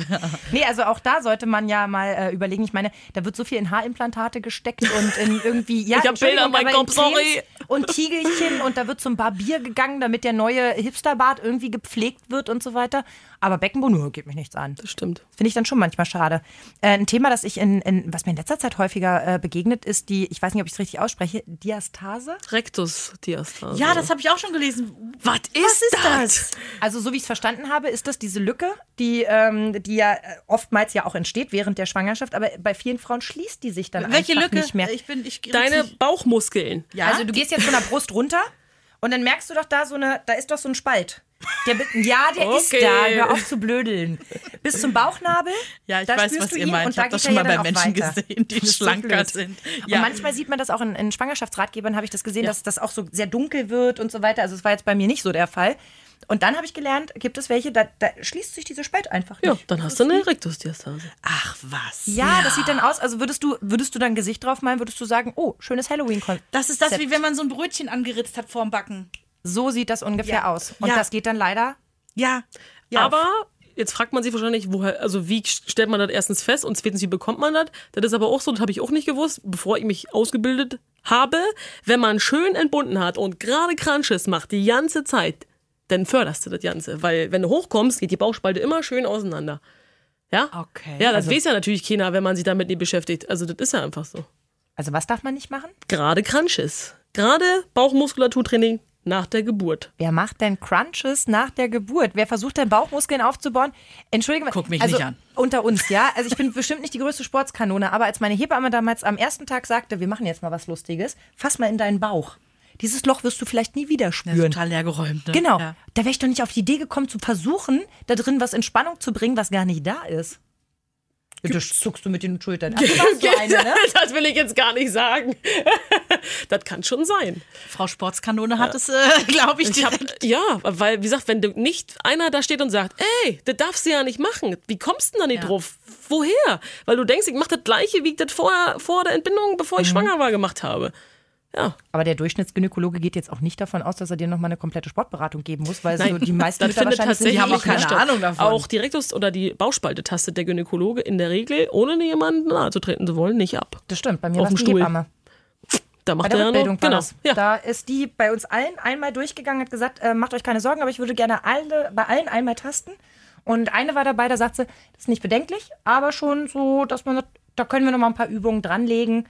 Nee, also auch da sollte man ja mal äh, überlegen. Ich meine, da wird so viel in Haarimplantate gesteckt und in irgendwie. Ja, Ich hab Bilder Entschuldigung, in meinem aber in Kopf, sorry. Und Tiegelchen und da wird zum Barbier gegangen, damit der neue Hipsterbart irgendwie gepflegt wird und so weiter. Aber Beckenboden, geht mich nichts an. Das stimmt. Finde ich dann schon manchmal schade. Äh, ein Thema, das ich in, in, was mir in letzter Zeit häufiger äh, begegnet, ist die, ich weiß nicht, ob ich es richtig ausspreche, Diastase. Rektusdiastase. Ja, das habe ich auch schon gelesen. Was ist, das? Also so wie ich es verstanden habe, ist das diese Lücke, die, ähm, die ja äh, oftmals ja auch entsteht während der Schwangerschaft, aber bei vielen Frauen schließt die sich dann Welche einfach Lücke? nicht mehr. Ich bin, ich Deine Bauchmuskeln. ja? Also du gehst jetzt von der Brust runter und dann merkst du doch da so eine, da ist doch so ein Spalt. Der, ja, der ist Okay. da. Hör auf zu blödeln. Bis zum Bauchnabel. ja, ich weiß, was du ihr ihn meint. Ich habe das schon mal ja bei dann Menschen weiter. gesehen, die ist so schlanker blöd. sind. Und manchmal sieht man das auch in, in Schwangerschaftsratgebern, habe ich das gesehen, dass das auch so sehr dunkel wird und so weiter. Also es war jetzt bei mir nicht so der Fall. Und dann habe ich gelernt, gibt es welche, da, da schließt sich diese Spalt einfach nicht. Ja, dann hast du eine Rektusdiastase. Ach was. Ja, das sieht dann aus, also würdest du, würdest du dein Gesicht drauf malen, würdest du sagen, oh, schönes Halloween-Konzept. Das ist das, wie wenn man so ein Brötchen angeritzt hat vorm Backen. So sieht das ungefähr Ja. aus. Und Ja. das geht dann leider Ja. Ja. Aber jetzt fragt man sich wahrscheinlich, woher, also wie stellt man das erstens fest und zweitens, wie bekommt man das? Das ist aber auch so, das habe ich auch nicht gewusst, bevor ich mich ausgebildet habe. Wenn man schön entbunden hat und gerade Crunches macht die ganze Zeit, dann förderst du das Ganze. Weil wenn du hochkommst, geht die Bauchspalte immer schön auseinander. Ja? Okay. Ja, das weiß ja natürlich keiner, wenn man sich damit nicht beschäftigt. Also das ist ja einfach so. Also was darf man nicht machen? Gerade Crunches. Gerade Bauchmuskulaturtraining nach der Geburt. Wer macht denn Crunches nach der Geburt? Wer versucht denn Bauchmuskeln aufzubauen? Entschuldige mal. Guck mich also, nicht an. Unter uns, ja. Also ich bin bestimmt nicht die größte Sportskanone, aber als meine Hebamme damals am ersten Tag sagte, wir machen jetzt mal was Lustiges, fass mal in deinen Bauch. Dieses Loch wirst du vielleicht nie wieder spüren. total leergeräumt. Ne? Genau. Ja. Da wäre ich doch nicht auf die Idee gekommen, zu versuchen, da drin was in Spannung zu bringen, was gar nicht da ist. Ja, das zuckst du mit den Schultern. Ach, du eine, ne? das will ich jetzt gar nicht sagen. das kann schon sein. Frau Sportskanone hat es, äh, glaube ich, Ich hab, ja, weil, wie gesagt, wenn du nicht einer da steht und sagt, ey, das darfst du ja nicht machen, wie kommst du denn da nicht Ja. drauf? Woher? Weil du denkst, ich mache das gleiche, wie ich das vor, vor der Entbindung, bevor Mhm. ich schwanger war, gemacht habe. Ja, Aber der Durchschnittsgynäkologe geht jetzt auch nicht davon aus, dass er dir nochmal eine komplette Sportberatung geben muss, weil so Nein, die meisten Mütter wahrscheinlich sind Die haben auch keine statt. Ahnung davon. Auch die Rektus- oder die Bauchspalte tastet der Gynäkologe in der Regel, ohne jemandem nahe zu treten zu wollen, nicht ab. Das stimmt, bei mir Auf war es dem die Stuhl. Hebamme. Da Bei macht der er ja Rückbildung genau. Ja. Da ist die bei uns allen einmal durchgegangen, hat gesagt, äh, macht euch keine Sorgen, aber ich würde gerne alle, bei allen einmal tasten. Und eine war dabei, da sagt sie, das ist nicht bedenklich, aber schon so, dass man, sagt, da können wir noch mal ein paar Übungen dranlegen.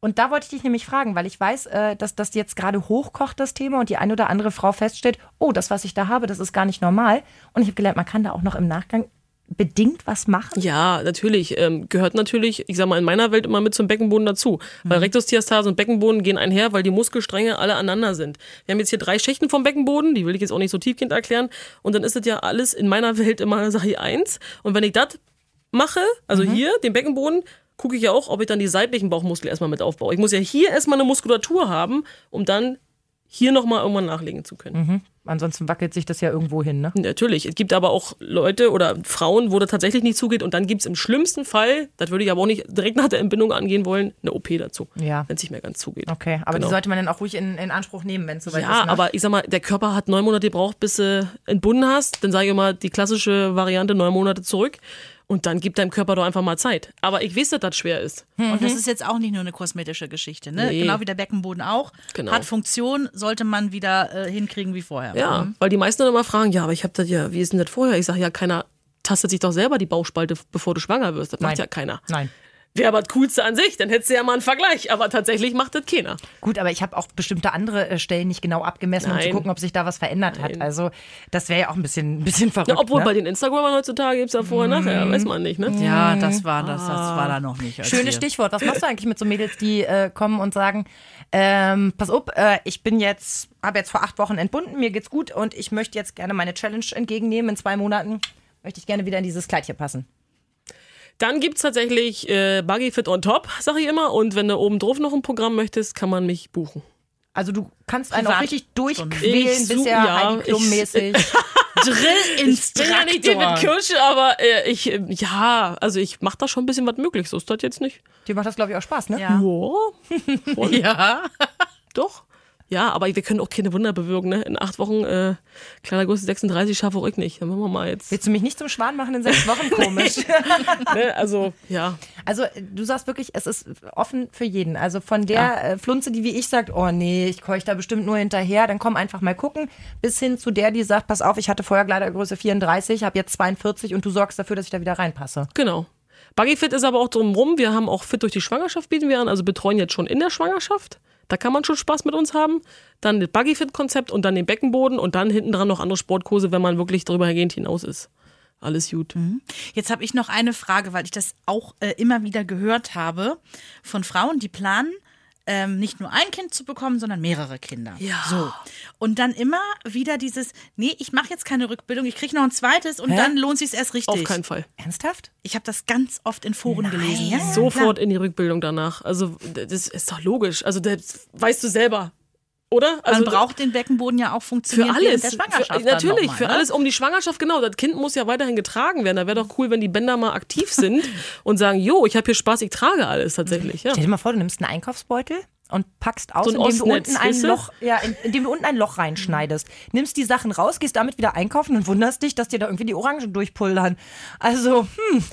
Und da wollte ich dich nämlich fragen, weil ich weiß, äh, dass das jetzt gerade hochkocht, das Thema, und die eine oder andere Frau feststellt, oh, das, was ich da habe, das ist gar nicht normal. Und ich habe gelernt, man kann da auch noch im Nachgang bedingt was machen. Ja, natürlich. Ähm, gehört natürlich, ich sag mal, in meiner Welt immer mit zum Beckenboden dazu. Weil Rektusdiastase und Beckenboden gehen einher, weil die Muskelstränge alle aneinander sind. Wir haben jetzt hier drei Schichten vom Beckenboden, die will ich jetzt auch nicht so tiefgehend erklären. Und dann ist das ja alles in meiner Welt immer Sache eins. Und wenn ich das mache, also hier, den Beckenboden, gucke ich ja auch, ob ich dann die seitlichen Bauchmuskeln erstmal mit aufbaue. Ich muss ja hier erstmal eine Muskulatur haben, um dann hier nochmal irgendwann nachlegen zu können. Ansonsten wackelt sich das ja irgendwo hin, ne? Natürlich. Es gibt aber auch Leute oder Frauen, wo das tatsächlich nicht zugeht. Und dann gibt es im schlimmsten Fall, das würde ich aber auch nicht direkt nach der Entbindung angehen wollen, eine OP dazu. Ja. Wenn es nicht mehr ganz zugeht. Okay, aber Genau. die sollte man dann auch ruhig in, in Anspruch nehmen, wenn es soweit Ja, ist. Ne? aber ich sag mal, der Körper hat neun Monate gebraucht, bis du entbunden hast. Dann sage ich immer die klassische Variante neun Monate zurück. Und dann gibt deinem Körper doch einfach mal Zeit. Aber ich weiß, dass das schwer ist. Und das ist jetzt auch nicht nur eine kosmetische Geschichte, ne? Nee. Genau wie der Beckenboden auch. Genau. Hat Funktion, sollte man wieder äh, hinkriegen wie vorher. Ja, weil die meisten dann immer fragen, ja, aber ich habe das ja, wie ist denn das vorher? Ich sage, ja, keiner tastet sich doch selber die Bauchspalte, bevor du schwanger wirst. Das macht Nein. ja keiner. Nein. Wäre aber das Coolste an sich, dann hättest du ja mal einen Vergleich. Aber tatsächlich macht das keiner. Gut, aber ich habe auch bestimmte andere äh, Stellen nicht genau abgemessen, um zu Nein. gucken, ob sich da was verändert hat. Also das wäre ja auch ein bisschen, ein bisschen verrückt. Ja, obwohl ne? bei den Instagramern heutzutage gibt es ja vorher, nachher, weiß man nicht, ne? Ja, das war das, das war da noch nicht. Schönes wir- Stichwort. Was machst du eigentlich mit so Mädels, die äh, kommen und sagen, ähm, pass auf, äh, ich bin jetzt, habe jetzt vor acht Wochen entbunden, mir geht's gut und ich möchte jetzt gerne meine Challenge entgegennehmen. In zwei Monaten möchte ich gerne wieder in dieses Kleid hier passen. Dann gibt's tatsächlich äh, Buggy Fit on Top, sag ich immer. Und wenn du oben drauf noch ein Programm möchtest, kann man mich buchen. Also du kannst einen auch Privat- richtig durchquälen, Ich such- bisher ja, Heidi Klum-mäßig. Drill-Instruktor. bin ja nicht David Kirsche, aber äh, ich, äh, ja, also ich mache da schon ein bisschen was möglich. So ist das jetzt nicht. Dir macht das, glaube ich, auch Spaß, ne? Ja. Ja. doch. Ja, aber wir können auch keine Wunder bewirken, ne? In acht Wochen, äh, kleiner Größe 36 schaffe auch ich nicht. Dann machen wir mal jetzt. Willst du mich nicht zum Schwan machen in sechs Wochen? Komisch. Ne? Also, ja. Also du sagst wirklich, es ist offen für jeden. Also von der äh, Flunze, die wie ich sagt, oh nee, ich keuch da bestimmt nur hinterher, dann komm einfach mal gucken, bis hin zu der, die sagt, pass auf, ich hatte vorher Kleidergröße 34, habe jetzt 42 und du sorgst dafür, dass ich da wieder reinpasse. Genau. Buggyfit ist aber auch drumrum. Wir haben auch Fit durch die Schwangerschaft bieten wir an, also betreuen jetzt schon in der Schwangerschaft. Da kann man schon Spaß mit uns haben. Dann das Buggyfit-Konzept und dann den Beckenboden und dann hinten dran noch andere Sportkurse, wenn man wirklich darüber hingehend hinaus ist. Alles gut. Jetzt habe ich noch eine Frage, weil ich das auch äh, immer wieder gehört habe von Frauen, die planen, ähm, nicht nur ein Kind zu bekommen, sondern mehrere Kinder. Ja. So. Und dann immer wieder dieses, nee, ich mache jetzt keine Rückbildung, ich kriege noch ein zweites und dann lohnt sich erst richtig. Auf keinen Fall. Ernsthaft? Ich habe das ganz oft in Foren gelesen. Ja, ja, Sofort in die Rückbildung danach. Also, das ist doch logisch. Also, das weißt du selber. Oder? Also, Man braucht den Beckenboden ja auch für funktionieren alles. der Schwangerschaft. für, natürlich, mal, für ne? alles um die Schwangerschaft, genau. Das Kind muss ja weiterhin getragen werden. Da wäre doch cool, wenn die Bänder mal aktiv sind und sagen, jo, ich habe hier Spaß, ich trage alles tatsächlich. Ja. Stell dir mal vor, du nimmst einen Einkaufsbeutel und packst aus, So indem du Ostnetz, unten ein du? Loch, ja, in, indem du unten ein Loch reinschneidest. Nimmst die Sachen raus, gehst damit wieder einkaufen und wunderst dich, dass dir da irgendwie die Orangen durchpullern. Also, hm,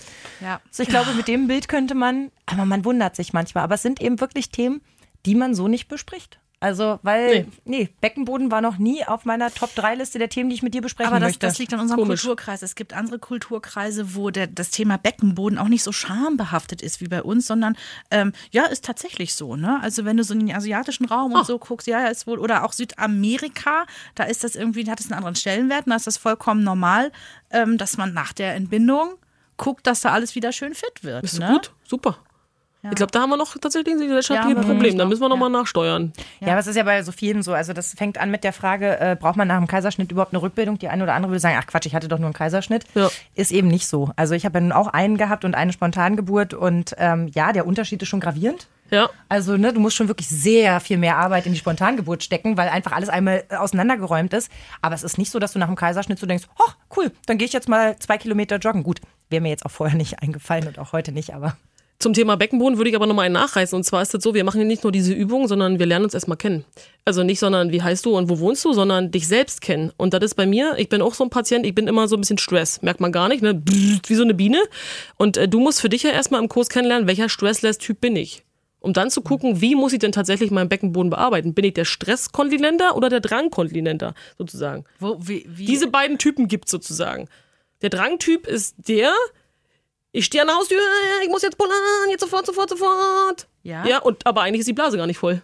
Ja. Also ich glaube, mit dem Bild könnte man, aber man wundert sich manchmal. Aber es sind eben wirklich Themen, die man so nicht bespricht. Also, weil, nee, Beckenboden war noch nie auf meiner Top-3-Liste der Themen, die ich mit dir besprechen Aber das, möchte. das liegt an unserem Komisch. Kulturkreis. Es gibt andere Kulturkreise, wo der, das Thema Beckenboden auch nicht so schambehaftet ist wie bei uns, sondern ähm, ja, ist tatsächlich so. Ne? Also wenn du so in den asiatischen Raum und so guckst, ja, ja, ist wohl, oder auch Südamerika, da ist das irgendwie, hat es einen anderen Stellenwert und da ist das vollkommen normal, ähm, dass man nach der Entbindung guckt, dass da alles wieder schön fit wird. Ist ne? gut, super. Ich glaube, da haben wir noch tatsächlich ein gesellschaftliches Ja, Problem. Da müssen wir ja. nochmal nachsteuern. Ja, aber es ist ja bei so vielen so. Also das fängt an mit der Frage, äh, braucht man nach dem Kaiserschnitt überhaupt eine Rückbildung? Die eine oder andere würde sagen, ach Quatsch, ich hatte doch nur einen Kaiserschnitt. Ja. Ist eben nicht so. Also ich habe ja nun auch einen gehabt und eine Spontangeburt und ähm, ja, der Unterschied ist schon gravierend. Ja. Also, ne, du musst schon wirklich sehr viel mehr Arbeit in die Spontangeburt stecken, weil einfach alles einmal äh, auseinandergeräumt ist. Aber es ist nicht so, dass du nach dem Kaiserschnitt so denkst, oh, cool, dann gehe ich jetzt mal zwei Kilometer joggen. Gut, wäre mir jetzt auch vorher nicht eingefallen und auch heute nicht, aber. Zum Thema Beckenboden würde ich aber nochmal einen nachreißen. Und zwar ist es so, wir machen hier nicht nur diese Übung, sondern wir lernen uns erstmal kennen. Also nicht, sondern wie heißt du und wo wohnst du, sondern dich selbst kennen. Und das ist bei mir, ich bin auch so ein Patient, ich bin immer so ein bisschen Stress. Merkt man gar nicht, ne? Wie so eine Biene. Und äh, du musst für dich ja erstmal im Kurs kennenlernen, welcher Stressless-Typ bin ich. Um dann zu gucken, wie muss ich denn tatsächlich meinen Beckenboden bearbeiten? Bin ich der Stresskontinenter oder der Drangkontinenter, sozusagen? Wo, wie, wie, Diese beiden Typen gibt's sozusagen. Der Drangtyp ist der, ich stehe an der Haustür, ich muss jetzt pullern, jetzt sofort, sofort, sofort. Ja? Ja, und aber eigentlich ist die Blase gar nicht voll.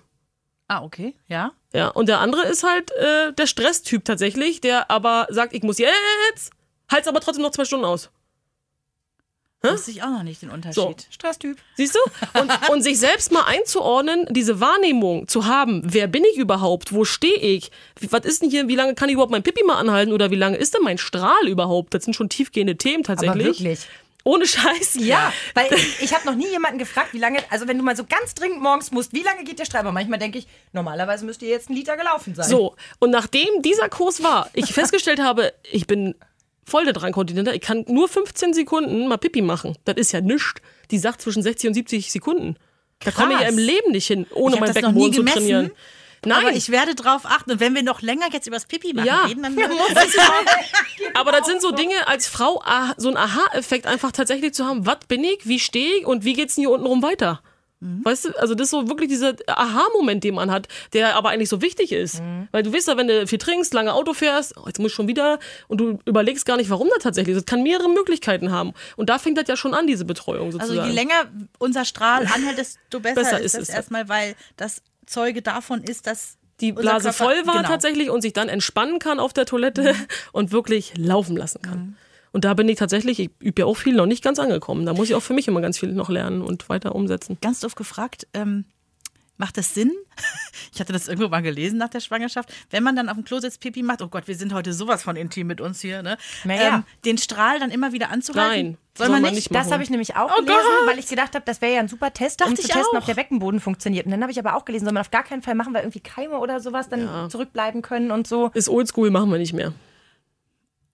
Ah, okay. Ja. Ja, und der andere ist halt äh, der Stresstyp tatsächlich, der aber sagt, ich muss jetzt, halt's aber trotzdem noch zwei Stunden aus. Wusste ich auch noch nicht den Unterschied. Stresstyp. Siehst du? Und, und sich selbst mal einzuordnen, diese Wahrnehmung zu haben, wer bin ich überhaupt, wo stehe ich, wie, was ist denn hier, wie lange kann ich überhaupt mein Pipi mal anhalten oder wie lange ist denn mein Strahl überhaupt? Das sind schon tiefgehende Themen Aber tatsächlich. wirklich. Ohne Scheiß. Ja, weil ich, ich habe noch nie jemanden gefragt, wie lange, also wenn du mal so ganz dringend morgens musst, wie lange geht der Strahl? Aber manchmal denke ich, normalerweise müsste jetzt ein Liter gelaufen sein. So, und nachdem dieser Kurs war, ich festgestellt habe, ich bin voll der Drangkontinenter, ich kann nur 15 Sekunden mal Pipi machen. Das ist ja nichts. Die sagt zwischen 60 und 70 Sekunden. Da komme ich ja im Leben nicht hin, ohne mein Beckenboden zu trainieren. Nein, Aber ich werde drauf achten. Und wenn wir noch länger jetzt über das Pipi machen Ja. reden, dann aber das sind so Dinge als Frau, ah, so ein Aha-Effekt einfach tatsächlich zu haben, was bin ich, wie stehe ich und wie geht's denn hier unten rum weiter? Mhm. Weißt du, also das ist so wirklich dieser Aha-Moment, den man hat, der aber eigentlich so wichtig ist. Mhm. Weil du weißt ja, wenn du viel trinkst, lange Auto fährst, oh, jetzt muss ich schon wieder, und du überlegst gar nicht, warum das tatsächlich ist. Das kann mehrere Möglichkeiten haben. Und da fängt das ja schon an, diese Betreuung sozusagen. Also je länger unser Strahl anhält, desto besser, Besser ist es. erstmal, weil das Zeuge davon ist, dass die Blase Körper- voll war genau. tatsächlich und sich dann entspannen kann auf der Toilette und wirklich laufen lassen kann. Und da bin ich tatsächlich, ich übe ja auch viel, noch nicht ganz angekommen. Da muss ich auch für mich immer ganz viel noch lernen und weiter umsetzen. Ganz doof gefragt, ähm, macht das Sinn? Ich hatte das irgendwo mal gelesen nach der Schwangerschaft. Wenn man dann auf dem Klo sitzt, Pipi macht, oh Gott, wir sind heute sowas von intim mit uns hier, ne? Naja. den Strahl dann immer wieder anzuhalten? Nein, Soll man nicht? nicht Das habe ich nämlich auch Oh gelesen, Gott. weil ich gedacht habe, das wäre ja ein super Test, um zu testen, auch. ob der Beckenboden funktioniert. Und dann habe ich aber auch gelesen, soll man auf gar keinen Fall machen, weil irgendwie Keime oder sowas dann Ja. zurückbleiben können und so. Ist oldschool, machen wir nicht mehr.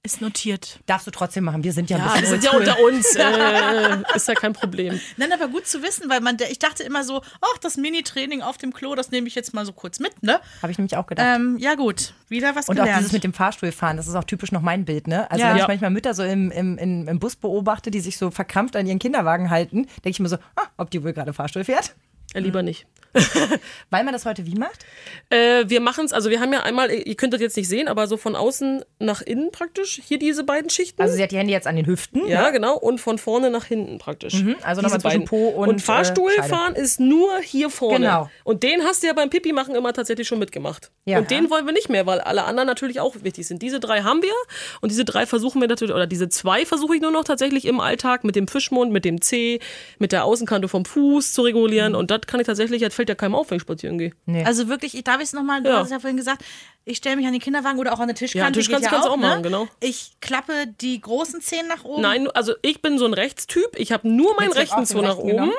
Ist notiert. Darfst du trotzdem machen. Wir sind ja, Ja, ein wir bisschen sind ja unter uns. Äh, ist ja kein Problem. Nein, aber gut zu wissen, weil man, ich dachte immer so, ach, das Mini-Training auf dem Klo, das nehme ich jetzt mal so kurz mit, ne? Habe ich nämlich auch gedacht. Ähm, ja gut, wieder was Und auch gelernt. dieses mit dem Fahrstuhlfahren, das ist auch typisch noch mein Bild, ne? Also Ja. wenn ich Ja. manchmal Mütter so im, im, im, im Bus beobachte, die sich so verkrampft an ihren Kinderwagen halten, denke ich mir so, ah, ob die wohl gerade Fahrstuhl fährt? Ja, lieber nicht. Weil man das heute wie macht? Äh, wir machen es, also wir haben ja einmal, ihr könnt das jetzt nicht sehen, aber so von außen nach innen praktisch. Hier diese beiden Schichten. Also sie hat die Hände jetzt an den Hüften. ja, genau. Und von vorne nach hinten praktisch. also Diese nochmal zwischen. Po und, äh, Fahrstuhlfahren ist nur hier vorne. Genau. Und den hast du ja beim Pipi machen immer tatsächlich schon mitgemacht. Ja. und den wollen wir nicht mehr, weil alle anderen natürlich auch wichtig sind. Diese drei haben wir und diese drei versuchen wir natürlich, oder diese zwei versuche ich nur noch tatsächlich im Alltag mit dem Fischmund, mit dem Zeh, mit der Außenkante vom Fuß zu regulieren. Und das kann ich tatsächlich, das fällt ja keinem auf, wenn ich spazieren gehe. Nee. Also wirklich, ich darf es nochmal, du Ja. hast es ja vorhin gesagt, ich stelle mich an den Kinderwagen oder auch an eine Tischkante. Ja, Tischkante geht kannst du auch ne? machen, genau. Ich klappe die großen Zehen nach oben. Nein, also ich bin so ein Rechtstyp. Ich habe nur meinen Jetzt rechten auch den Zeh nach rechten oben. genommen.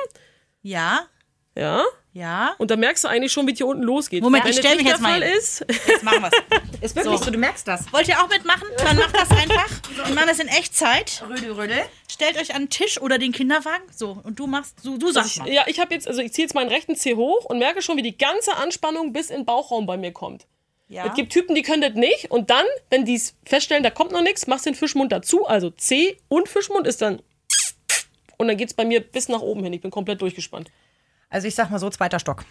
Ja, Ja. Ja. Und da merkst du eigentlich schon, wie es hier unten losgeht. Moment, Wenn ich das stell nicht mich der jetzt mal Fall hin. ist, Jetzt machen wir's. Ist wirklich so. du merkst das. Wollt ihr auch mitmachen? Dann macht das einfach. Wir machen das in Echtzeit. Rödel, rödel. Stellt euch an den Tisch oder den Kinderwagen. So, und du machst, du, du sagst ich, mal. ja, ich habe jetzt, also ich ziehe jetzt meinen rechten Zeh hoch und merke schon, wie die ganze Anspannung bis in den Bauchraum bei mir kommt. Ja. Es gibt Typen, die können das nicht und dann, wenn die es feststellen, da kommt noch nichts, machst den Fischmund dazu, also C und Fischmund ist dann und dann geht's bei mir bis nach oben hin. Ich bin komplett durchgespannt. Also ich sag mal so, zweiter Stock.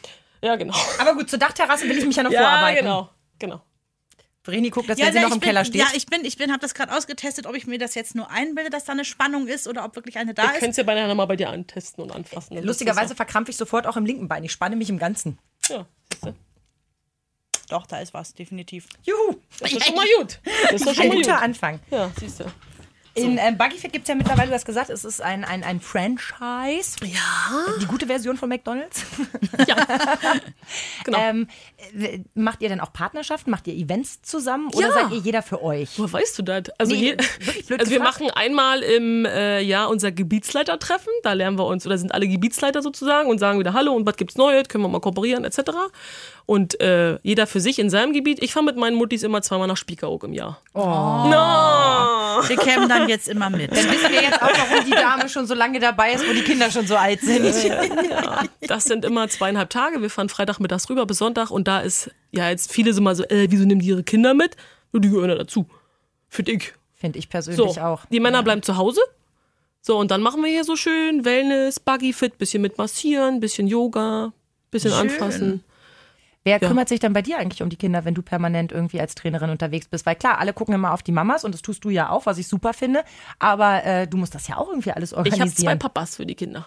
Ja, genau. Aber gut, zur Dachterrasse will ich mich ja noch Ja, vorarbeiten. genau. Genau. Vreni guckt, dass Ja, wenn sie ja, noch im bin, Keller steht. ja, ich bin, ich bin, habe das gerade ausgetestet, ob ich mir das jetzt nur einbilde, dass da eine Spannung ist oder ob wirklich eine da Ich ist. könnte es ja beinahe mal bei dir antesten und anfassen. Dann Lustigerweise verkrampfe ich sofort auch im linken Bein. Ich spanne mich im Ganzen. Ja, siehste. Doch, da ist was, definitiv. Juhu. das ist doch schon mal gut. Das ist doch Ein schon mal gut. guter Anfang. Ja, siehst du. In ähm, Buggyfit gibt es ja mittlerweile, du hast gesagt, es ist ein, ein, ein Franchise. Ja. Die gute Version von McDonalds. Ja. genau. Ähm, äh, macht ihr denn auch Partnerschaften? Macht ihr Events zusammen? Oder Ja. seid ihr jeder für euch? Woher weißt du das? Also, Nee, je, also wir machen einmal im äh, Jahr unser Gebietsleitertreffen. Da lernen wir uns, oder sind alle Gebietsleiter sozusagen und sagen wieder Hallo und was gibt's Neues, können wir mal kooperieren, etc. Und äh, jeder für sich in seinem Gebiet. Ich fahre mit meinen Muttis immer zweimal nach Spiekeroog im Jahr. Oh. No! Wir kämen dann jetzt immer mit. Dann wissen wir jetzt auch, warum die Dame schon so lange dabei ist, wo die Kinder schon so alt sind. Ja, das sind immer zweieinhalb Tage. Wir fahren Freitagmittags rüber bis Sonntag und da ist, ja, jetzt viele sind mal so, äh, wieso nehmen die ihre Kinder mit? Ja, die gehören ja dazu. Finde ich. Finde ich persönlich So, auch. die Männer bleiben zu Hause. So, und dann machen wir hier so schön Wellness, Buggyfit, bisschen mit massieren, bisschen Yoga, bisschen anfassen. Wer Ja. kümmert sich dann bei dir eigentlich um die Kinder, wenn du permanent irgendwie als Trainerin unterwegs bist? Weil klar, alle gucken immer auf die Mamas und das tust du ja auch, was ich super finde. Aber äh, du musst das ja auch irgendwie alles Ich habe zwei organisieren. Papas für die Kinder.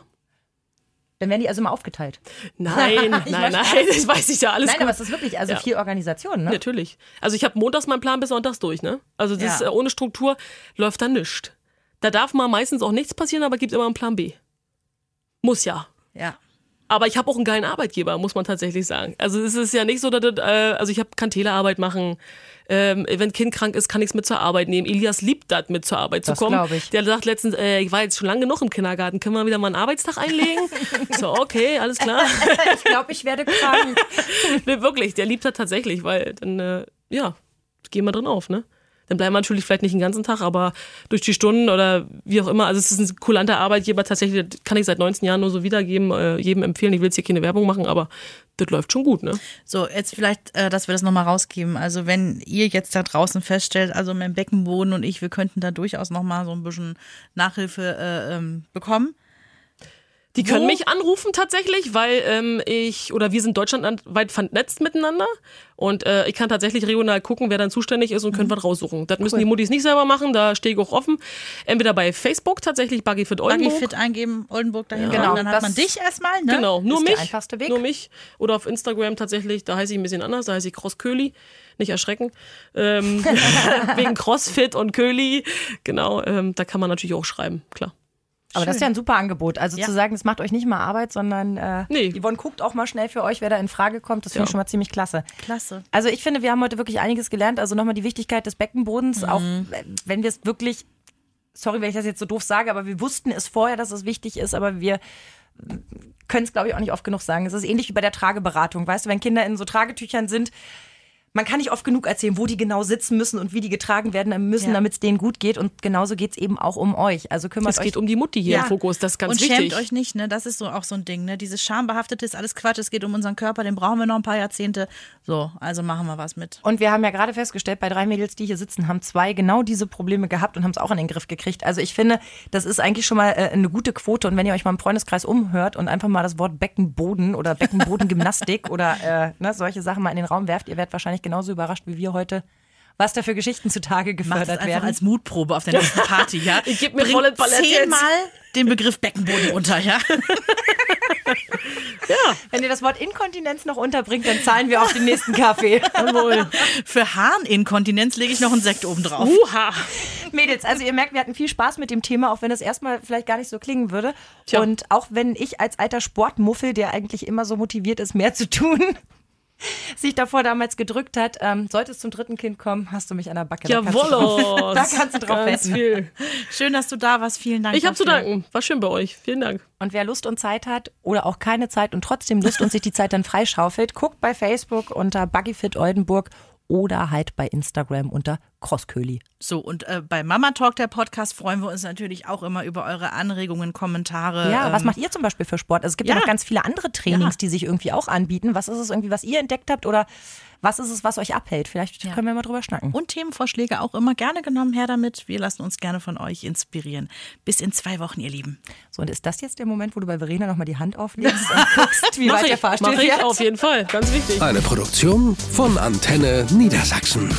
dann werden die also immer aufgeteilt. Nein, nein, nein, das weiß ich ja alles Nein, gut. aber es ist wirklich, also Ja. viel Organisation, ne? Natürlich. Also ich habe montags meinen Plan bis sonntags durch, ne? Also das Ja. ist, äh, ohne Struktur läuft da nichts. Da darf mal meistens auch nichts passieren, aber gibt immer einen Plan B. Muss ja. Ja. Aber ich habe auch einen geilen Arbeitgeber, muss man tatsächlich sagen. Also es ist ja nicht so, dass das, äh, also ich habe kann Telearbeit machen. Ähm, wenn Kind krank ist, kann ich es mit zur Arbeit nehmen. Elias liebt das, mit zur Arbeit Das zu kommen. glaub ich. Der sagt letztens, äh, ich war jetzt schon lange genug im Kindergarten, können wir wieder mal einen Arbeitstag einlegen? so, okay, alles klar. Ich glaube, ich werde krank. nee, wirklich, der liebt das tatsächlich, weil dann, äh, ja, gehen wir drin auf, ne? Dann bleiben wir natürlich vielleicht nicht den ganzen Tag, aber durch die Stunden oder wie auch immer. Also es ist ein kulanter Arbeitgeber tatsächlich, kann ich seit 19 Jahren nur so wiedergeben, äh, jedem empfehlen. Ich will jetzt hier keine Werbung machen, aber das läuft schon gut, ne? So, jetzt vielleicht, äh, dass wir das nochmal rausgeben. Also wenn ihr jetzt da draußen feststellt, also mein Beckenboden und ich, wir könnten da durchaus nochmal so ein bisschen Nachhilfe äh, ähm, bekommen. Die können Wo? mich anrufen tatsächlich, weil ähm, ich oder wir sind deutschlandweit vernetzt miteinander und äh, ich kann tatsächlich regional gucken, wer dann zuständig ist und können was raussuchen. Das müssen die Muttis nicht selber machen, da stehe ich auch offen. Entweder bei Facebook tatsächlich Buggyfit Oldenburg. Buggyfit eingeben, Oldenburg dahin. Genau, Genau, dann hat das man dich erstmal, ne? Genau, nur Ist der mich. einfachste Weg. Nur mich. Oder auf Instagram tatsächlich, da heiße ich ein bisschen anders, da heiße ich Cross Köli. Nicht erschrecken. Ähm, wegen Crossfit und Köli. Genau, ähm, da kann man natürlich auch schreiben, klar. Aber das ist ja ein super Angebot. Also Ja. zu sagen, es macht euch nicht mal Arbeit, sondern äh, Nee. Yvonne guckt auch mal schnell für euch, wer da in Frage kommt. Das finde ich Ja. schon mal ziemlich klasse. Klasse. Also ich finde, wir haben heute wirklich einiges gelernt. Also nochmal die Wichtigkeit des Beckenbodens, auch äh, wenn wir es wirklich, sorry, wenn ich das jetzt so doof sage, aber wir wussten es vorher, dass es wichtig ist, aber wir können es, glaube ich, auch nicht oft genug sagen. Es ist ähnlich wie bei der Trageberatung. Weißt du, wenn Kinder in so Tragetüchern sind, man kann nicht oft genug erzählen, wo die genau sitzen müssen und wie die getragen werden müssen, Ja. damit es denen gut geht. Und genauso geht es eben auch um euch. Also kümmert Es euch geht um die Mutti hier im Fokus, das ist ganz und wichtig. schämt euch nicht, ne? Das ist so auch so ein Ding, ne? Dieses schambehaftete ist alles Quatsch. Es geht um unseren Körper, den brauchen wir noch ein paar Jahrzehnte. So, also machen wir was mit. Und wir haben ja gerade festgestellt, bei drei Mädels, die hier sitzen, haben zwei genau diese Probleme gehabt und haben es auch in den Griff gekriegt. Also ich finde, das ist eigentlich schon mal äh, eine gute Quote. Und wenn ihr euch mal im Freundeskreis umhört und einfach mal das Wort Beckenboden oder Beckenbodengymnastik oder äh, ne, solche Sachen mal in den Raum werft, ihr werdet wahrscheinlich genauso überrascht wie wir heute, was da für Geschichten zutage gefördert einfach werden. als Mutprobe auf der nächsten Party, ja? Ich geb mir volle Palette zehnmal den Begriff Beckenboden unter, ja? Wenn ihr das Wort Inkontinenz noch unterbringt, dann zahlen wir auf den nächsten Kaffee. Jawohl. Für Harninkontinenz lege ich noch einen Sekt oben drauf. Uha. Mädels, also ihr merkt, wir hatten viel Spaß mit dem Thema, auch wenn es erstmal vielleicht gar nicht so klingen würde. Tja. Und auch wenn ich als alter Sportmuffel, der eigentlich immer so motiviert ist, mehr zu tun, sich davor damals gedrückt hat, ähm, sollte es zum dritten Kind kommen, hast du mich an der Backe. Da kannst du drauf-. Da kannst du drauf viel. Schön, dass du da warst. Vielen Dank. Ich habe zu danken. War schön bei euch. Vielen Dank. Und wer Lust und Zeit hat oder auch keine Zeit und trotzdem Lust und sich die Zeit dann freischaufelt, guckt bei Facebook unter Buggyfit Oldenburg oder halt bei Instagram unter Crossköli. So, und äh, bei Mama Talk, der Podcast, freuen wir uns natürlich auch immer über eure Anregungen, Kommentare. Ja, was ähm, macht ihr zum Beispiel für Sport? Also es gibt ja, ja. noch ganz viele andere Trainings, Ja. die sich irgendwie auch anbieten. Was ist es irgendwie, was ihr entdeckt habt oder was ist es, was euch abhält? Vielleicht Ja. können wir mal drüber schnacken. Und Themenvorschläge auch immer gerne genommen, her damit. Wir lassen uns gerne von euch inspirieren. Bis in zwei Wochen, ihr Lieben. So, und ist das jetzt der Moment, wo du bei Verena nochmal die Hand auflegst und guckst, wie weit der Fahrstuhl mach ich auf jeden Fall. Ganz wichtig. Eine Produktion von Antenne Niedersachsen.